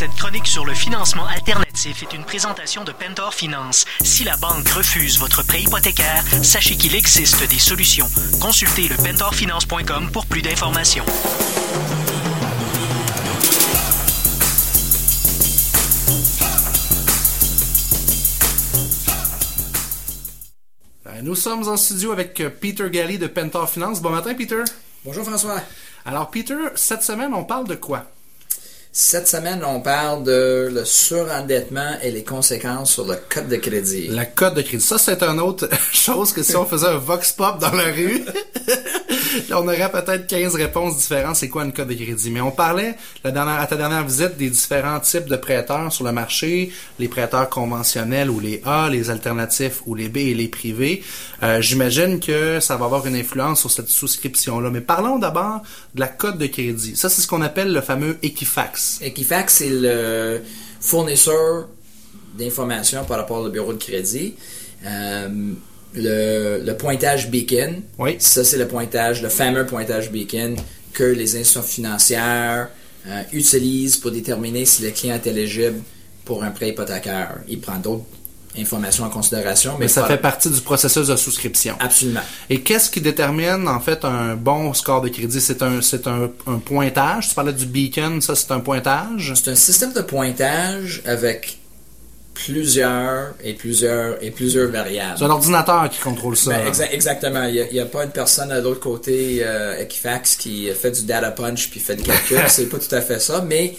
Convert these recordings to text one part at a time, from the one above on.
Cette chronique sur le financement alternatif est une présentation de Pentor Finance. Si la banque refuse votre prêt hypothécaire, sachez qu'il existe des solutions. Consultez le pentorfinance.com pour plus d'informations. Euh, Nous sommes en studio avec euh, Peter Galli de Pentor Finance. Bon matin, Peter. Bonjour François. Alors, Peter, cette semaine, on parle de quoi? Cette semaine, on parle de le surendettement et les conséquences sur le code de crédit. La cote de crédit. Ça, c'est une autre chose que si on faisait un vox pop dans la rue, on aurait peut-être 15 réponses différentes. C'est quoi une cote de crédit? Mais on parlait la dernière, à ta dernière visite des différents types de prêteurs sur le marché, les prêteurs conventionnels ou les A, les alternatifs ou les B et les privés. Euh, J'imagine que ça va avoir une influence sur cette souscription-là. Mais parlons d'abord de la cote de crédit. Ça, c'est ce qu'on appelle le fameux Equifax. Equifax, c'est le fournisseur d'informations par rapport au bureau de crédit. Euh, le, le pointage Beacon, Oui. ça c'est le pointage, le fameux pointage Beacon que les institutions financières euh, utilisent pour déterminer si le client est éligible pour un prêt hypothécaire. Il prend d'autres informations en considération, mais, Mais ça fait partie du processus de souscription. absolument. Et qu'est-ce qui détermine en fait un bon score de crédit? C'est un c'est un, un pointage? Tu parlais du beacon, ça c'est un pointage? C'est un système de pointage avec plusieurs et plusieurs et plusieurs variables. C'est un ordinateur qui contrôle ça. Ben, exa- exactement. Il n'y a, pas une personne à l'autre côté euh, Equifax qui fait du data punch puis fait des calculs. c'est pas tout à fait ça, mais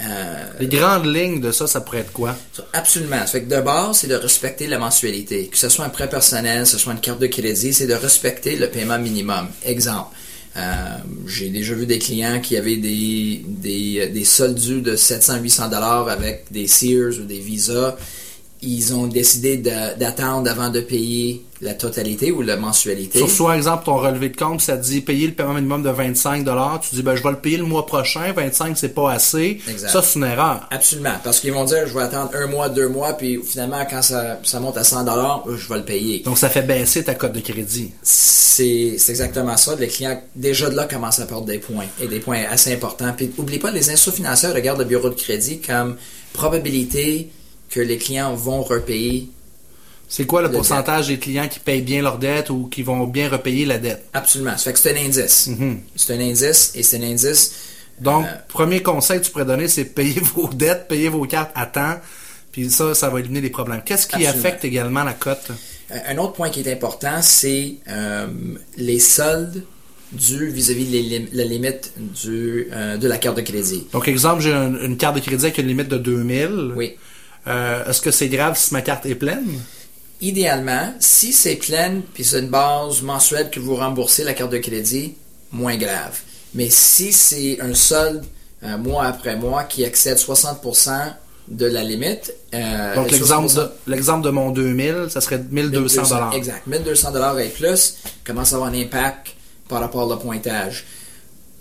euh, Les grandes lignes de ça, ça pourrait être quoi? absolument. Ça fait que de base, c'est de respecter la mensualité. Que ce soit un prêt personnel, que ce soit une carte de crédit, c'est de respecter le paiement minimum. Exemple. euh, j'ai déjà vu des clients qui avaient des, des, des soldes dus de 700-800 dollars avec des Sears ou des Visa. Ils ont décidé d'attendre avant de payer la totalité ou la mensualité? Sur soit exemple ton relevé de compte, ça te dit payer le paiement minimum de 25 Tu dis ben je vais le payer le mois prochain, 25 c'est pas assez. Exact. Ça c'est une erreur. Absolument, parce qu'ils vont dire je vais attendre un mois, deux mois, puis finalement quand ça, ça monte à 100 dollars, je vais le payer. Donc ça fait baisser ta cote de crédit. C'est c'est exactement ça. Les clients déjà de là commencent à perdre des points et des points assez importants. Puis oublie pas, les institutions financières regardent le bureau de crédit comme probabilité que les clients vont repayer. C'est quoi le pourcentage des clients qui payent bien leur dette ou qui vont bien repayer la dette? Absolument. Ça fait que c'est un indice. Mhm. C'est un indice et c'est un indice. Donc, Euh, premier conseil que tu pourrais donner, c'est payer vos dettes, payer vos cartes à temps, puis ça, ça va éliminer les problèmes. Qu'est-ce qui Absolument. affecte également la cote? Euh, Un autre point qui est important, c'est euh, les soldes dus vis-à-vis lim- la limite du, euh, de la carte de crédit. Donc, exemple, j'ai un- une carte de crédit avec une limite de 2000. Oui. Est-ce que c'est grave si ma carte est pleine? Idéalement, si c'est pleine, puis c'est une base mensuelle que vous remboursez la carte de crédit, moins grave. Mais si c'est un solde euh, mois après mois qui excède 60% de la limite, euh, Donc, le l'exemple 60%, de, l'exemple de mon 2000, ça serait 1200 dollars. Exact. 1200 dollars et plus commence à avoir un impact par rapport au pointage?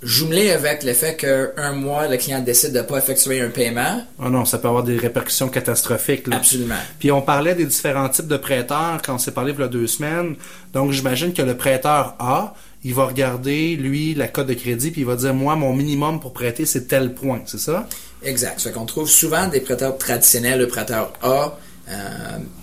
Jumelé avec le fait qu'un mois, le client décide de ne pas effectuer un paiement, Oh non, ça peut avoir des répercussions catastrophiques. Là. absolument. Puis on parlait des différents types de prêteurs quand on s'est parlé il y a deux semaines. Donc j'imagine que le prêteur A, il va regarder, lui, la cote de crédit, puis il va dire, moi, mon minimum pour prêter, c'est tel point, c'est ça? Exact. Ça fait qu'on trouve souvent des prêteurs traditionnels, le prêteur A, euh,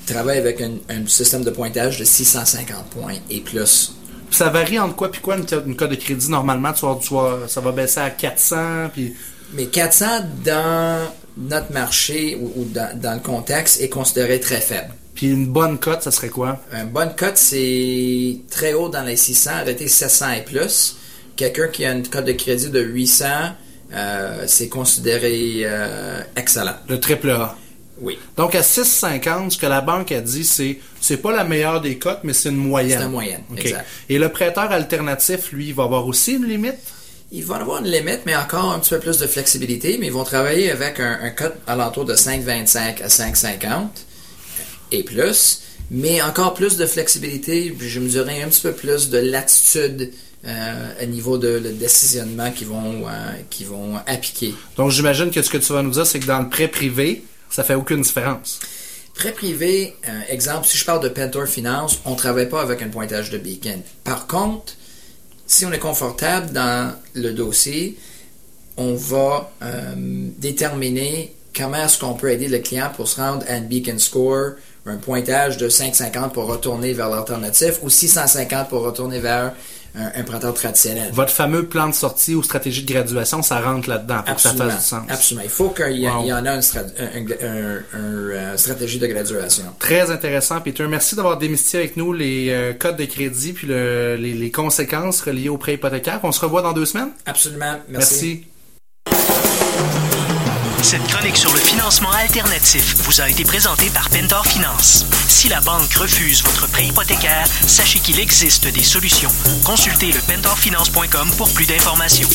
travaille avec un, un système de pointage de 650 points et plus. Ça varie entre quoi puis quoi une, une cote de crédit normalement, tu vas, tu vas- ça va baisser à 400, puis Mais 400 dans notre marché ou, ou dans, dans le contexte est considéré très faible. puis une bonne cote, ça serait quoi? Un bonne cote, c'est très haut dans les 600, arrêtez 700 et plus. Quelqu'un qui a une cote de crédit de 800, euh, c'est considéré euh, excellent. Le triple A. Oui, Donc à 6,50, ce que la banque a dit, c'est c'est pas la meilleure des cotes, mais c'est une moyenne. C'est une moyenne, exact. Et le prêteur alternatif, lui, il va avoir aussi une limite? ils vont avoir une limite, mais encore un petit peu plus de flexibilité, mais ils vont travailler avec un, un code alentour de 5,25 à 5,50 et plus, mais encore plus de flexibilité, je me dirais un petit peu plus de latitude euh, au niveau de le décisionnement qu'ils vont, euh, qu'ils vont appliquer. Donc j'imagine que ce que tu vas nous dire, c'est que dans le prêt privé, ça fait aucune différence. Prêt privé, euh, exemple, si je parle de Pentor Finance, on ne travaille pas avec un pointage de beacon. Par contre, si on est confortable dans le dossier, on va euh, déterminer comment est-ce qu'on peut aider le client pour se rendre à un beacon score, un pointage de 550 pour retourner vers l'alternatif ou 650 pour retourner vers un, traditionnel. Votre fameux plan de sortie ou stratégie de graduation, ça rentre là-dedans pour que ça fasse du sens. Absolument. Il faut qu'il y, Wow. il y en a une, un- un- euh, stratégie de graduation. Très intéressant, Peter. Merci d'avoir démystifié avec nous les euh, codes de crédit puis le- les, les conséquences reliées au prêt hypothécaire. On se revoit dans deux semaines. Absolument. Merci. Merci. Cette chronique sur le financement alternatif vous a été présentée par Pentor Finance. Si la banque refuse votre prêt hypothécaire, sachez qu'il existe des solutions. Consultez le pentorfinance.com pour plus d'informations.